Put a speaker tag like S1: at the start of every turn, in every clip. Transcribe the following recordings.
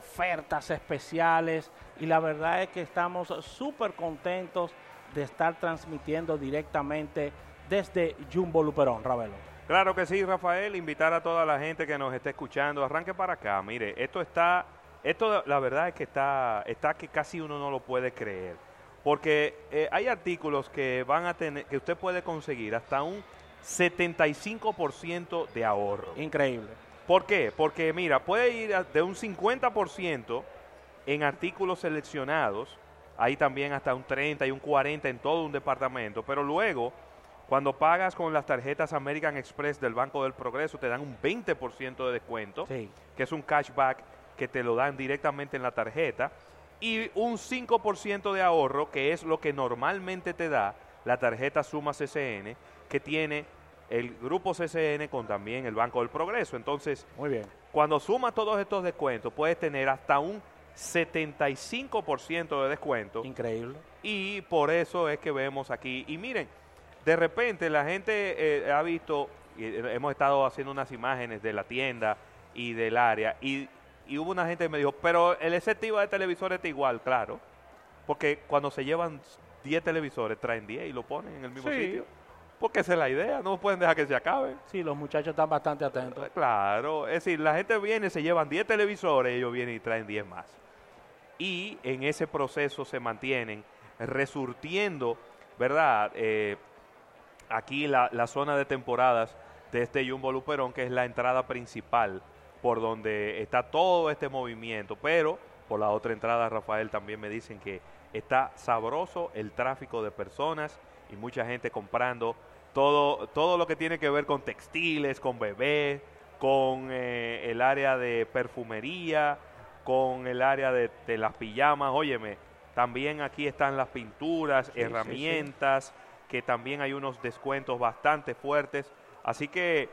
S1: ofertas especiales y la verdad es que estamos súper contentos de estar transmitiendo directamente desde Jumbo Luperón, Ravelo.
S2: Claro que sí, Rafael, invitar a toda la gente que nos esté escuchando, arranque para acá, mire, esto está, esto la verdad es que está, está que casi uno no lo puede creer, porque eh, hay artículos que van a tener, que usted puede conseguir hasta un 75% de ahorro.
S1: Increíble.
S2: ¿Por qué? Porque mira, puede ir de un 50% en artículos seleccionados, ahí también hasta un 30 y un 40 en todo un departamento, pero luego cuando pagas con las tarjetas American Express del Banco del Progreso te dan un 20% de descuento, que es un cashback que te lo dan directamente en la tarjeta, y un 5% de ahorro, que es lo que normalmente te da la tarjeta Suma CCN, que tiene el grupo CCN con también el Banco del Progreso. Entonces,
S1: Muy bien.
S2: cuando sumas todos estos descuentos, puedes tener hasta un 75% de descuento.
S1: Increíble.
S2: Y por eso es que vemos aquí. Y miren, de repente la gente eh, ha visto, y, eh, hemos estado haciendo unas imágenes de la tienda y del área, y, y hubo una gente que me dijo, pero el efectivo de televisores está igual, claro. Porque cuando se llevan 10 televisores, traen 10 y lo ponen en el mismo
S1: Sí.
S2: sitio. Porque esa es la idea, no pueden dejar que se acabe.
S1: Sí, los muchachos están bastante atentos.
S2: Claro, es decir, la gente viene, se llevan 10 televisores, ellos vienen y traen 10 más. Y en ese proceso se mantienen resurtiendo, ¿verdad? Eh, aquí la, la zona de temporadas de este Jumbo Luperón, que es la entrada principal por donde está todo este movimiento. Pero por la otra entrada, Rafael, también me dicen que está sabroso el tráfico de personas y mucha gente comprando todo, todo lo que tiene que ver con textiles, con bebés, con eh, el área de perfumería, con el área de, de las pijamas. Óyeme, también aquí están las pinturas,
S1: sí, sí.
S2: herramientas, que también hay unos descuentos bastante fuertes. Así que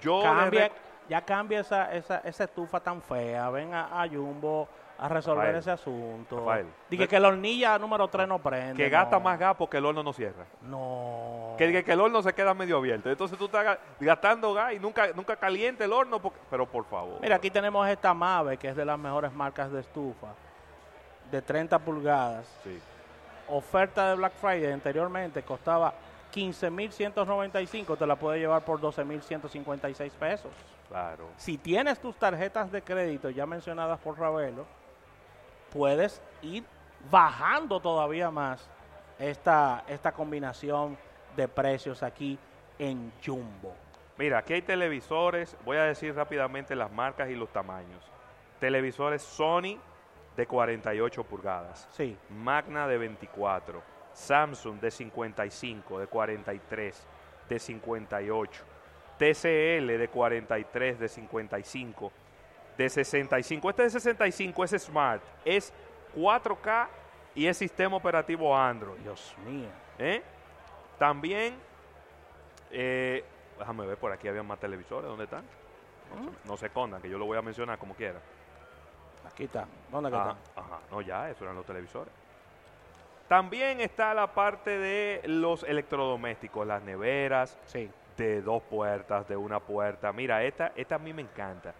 S2: yo...
S1: Cambia, ya cambia esa, esa, esa estufa tan fea. Ven a, a Jumbo a resolver
S2: Rafael,
S1: ese asunto.
S2: Rafael,
S1: Dije que la hornilla número 3 no prende.
S2: que gasta
S1: no.
S2: más gas porque el horno no cierra.
S1: No.
S2: Que, que- que el horno se queda medio abierto. Entonces tú estás ga- gastando gas y nunca, nunca caliente el horno. porque- pero por favor.
S1: Mira, aquí tenemos esta Mave, que es de las mejores marcas de estufa, de 30 pulgadas.
S2: Sí.
S1: Oferta de Black Friday anteriormente costaba 15.195, te la puedes llevar por 12.156 pesos.
S2: Claro.
S1: Si tienes tus tarjetas de crédito ya mencionadas por Ravelo, puedes ir bajando todavía más esta, esta combinación de precios aquí en Jumbo.
S2: Mira, aquí hay televisores. Voy a decir rápidamente las marcas y los tamaños. Televisores Sony de 48 pulgadas.
S1: Sí,
S2: Magna de 24, Samsung de 55, de 43, de 58, TCL de 43, de 55, de 65. Este de 65 es Smart, es 4K y es sistema operativo Android.
S1: Dios mío.
S2: ¿eh? También, eh, déjame ver, por aquí había más televisores, ¿dónde están? No, se, no se escondan, que yo lo voy a mencionar como quiera.
S1: Aquí está. ¿Dónde que
S2: Ajá,
S1: está?
S2: ajá. No, ya, eso eran los televisores. También está la parte de los electrodomésticos, las neveras
S1: Sí.
S2: de dos puertas, de una puerta. Mira, esta, esta a mí me encanta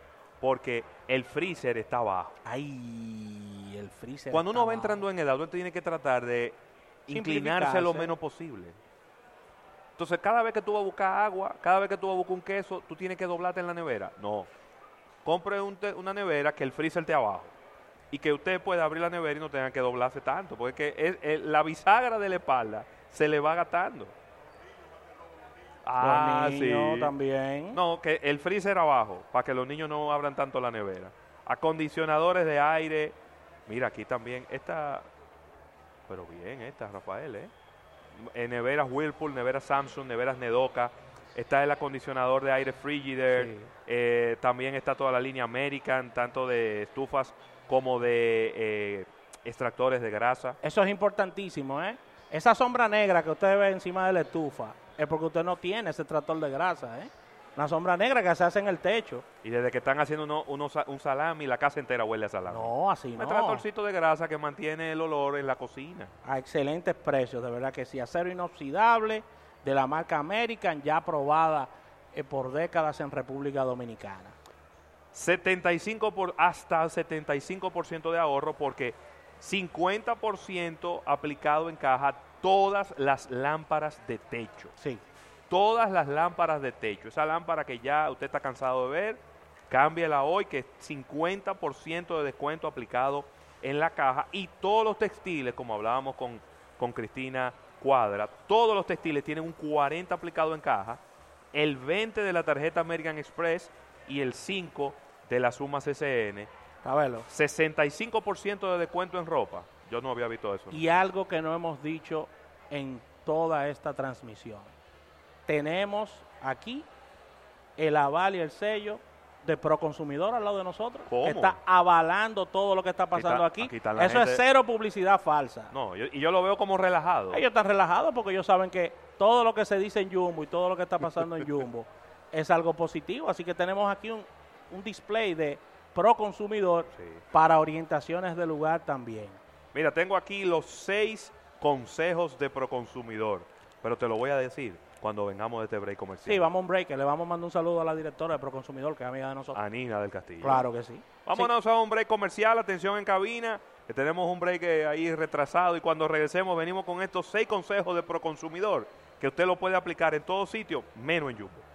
S2: porque el freezer está abajo.
S1: Ay, el freezer.
S2: Cuando uno va
S1: abajo.
S2: entrando en edad, uno tiene que tratar de inclinarse lo menos posible. Entonces, cada vez que tú vas a buscar agua, cada vez que tú vas a buscar un queso, tú tienes que doblarte en la nevera. No. Compre un una nevera que el freezer esté abajo. Y que usted pueda abrir la nevera y no tenga que doblarse tanto. Porque es que es- es- la bisagra de la espalda se le va gastando. Ah,
S1: Los niños
S2: sí.
S1: también.
S2: No, que el freezer abajo, para que los niños no abran tanto la nevera. Acondicionadores de aire. Mira, aquí también esta. Pero bien, esta, Rafael, ¿eh? En neveras Whirlpool, neveras Samsung, neveras Nedoka. Está el acondicionador de aire Frigidaire.
S1: Sí.
S2: eh, también está toda la línea American, tanto de estufas como de eh, extractores de grasa.
S1: Eso es importantísimo, ¿eh? Esa sombra negra que usted ve encima de la estufa es porque usted no tiene ese tractor de grasa, ¿eh? Una sombra negra que se hace en el techo.
S2: Y desde que están haciendo uno, un salami, la casa entera huele a salami.
S1: No, así
S2: Un
S1: no.
S2: tractorcito de grasa que mantiene el olor en la cocina.
S1: A excelentes precios, de verdad que sí. Acero inoxidable de la marca American, ya aprobada eh, por décadas en República Dominicana.
S2: 75 por, hasta 75% de ahorro porque 50% aplicado en caja todas las lámparas de techo.
S1: Sí.
S2: Todas las lámparas de techo. Esa lámpara que ya usted está cansado de ver, cámbiala hoy que es 50% de descuento aplicado en la caja y todos los textiles, como hablábamos con, con Cristina Cuadra, todos los textiles tienen un 40 aplicado en caja, el 20 de la tarjeta American Express y el 5 de la suma CCN.
S1: A verlo.
S2: 65% de descuento en ropa. Yo no había visto eso.
S1: Y algo que no hemos dicho en toda esta transmisión. Tenemos aquí el aval y el sello de Proconsumidor al lado de nosotros.
S2: ¿Cómo?
S1: Está avalando todo lo que está pasando
S2: está-
S1: aquí. Eso es cero publicidad falsa.
S2: No, yo- y yo lo veo como relajado.
S1: Ellos están relajados porque ellos saben que todo lo que se dice en Jumbo y todo lo que está pasando en Jumbo es algo positivo. Así que tenemos aquí un, un display de pro consumidor
S2: Sí.
S1: para orientaciones de lugar también.
S2: Mira, tengo aquí los seis consejos de Proconsumidor, pero te lo voy a decir cuando vengamos de este break comercial.
S1: Sí, vamos a un break. que Le vamos a mandar un saludo a la directora de Proconsumidor, que es amiga de nosotros.
S2: A Nina del Castillo.
S1: Claro que sí.
S2: Vámonos a un break comercial, atención en cabina, que tenemos un break eh, ahí retrasado y cuando regresemos venimos con estos seis consejos de Proconsumidor que usted lo puede aplicar en todo sitio, menos en Jumbo.